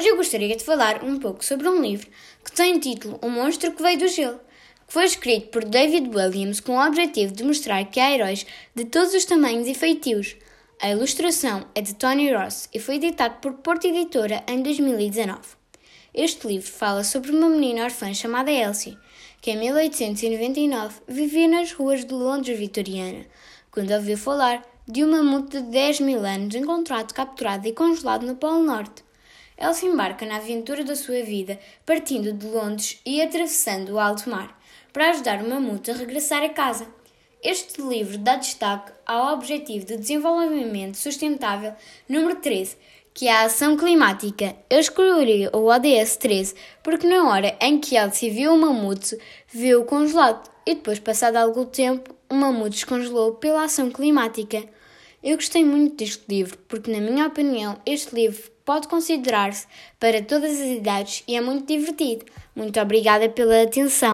Hoje eu gostaria de falar um pouco sobre um livro que tem o título O Monstro que Veio do Gelo, que foi escrito por David Williams com o objetivo de mostrar que há heróis de todos os tamanhos e feitios. A ilustração é de Tony Ross e foi editado por Porta Editora em 2019. Este livro fala sobre uma menina órfã chamada Elsie, que em 1899 vivia nas ruas de Londres vitoriana, quando ouviu falar de um mamute de 10 mil anos encontrado capturado e congelado no Polo Norte. Ela se embarca na aventura da sua vida, partindo de Londres e atravessando o alto mar, para ajudar o mamute a regressar a casa. Este livro dá destaque ao Objetivo de Desenvolvimento Sustentável número 13, que é a ação climática. Eu escolhi o ODS 13 porque na hora em que Elsie viu o mamute, viu-o congelado e depois, passado algum tempo, o mamute descongelou pela ação climática. Eu gostei muito deste livro porque, na minha opinião, este livro pode considerar-se para todas as idades e é muito divertido. Muito obrigada pela atenção.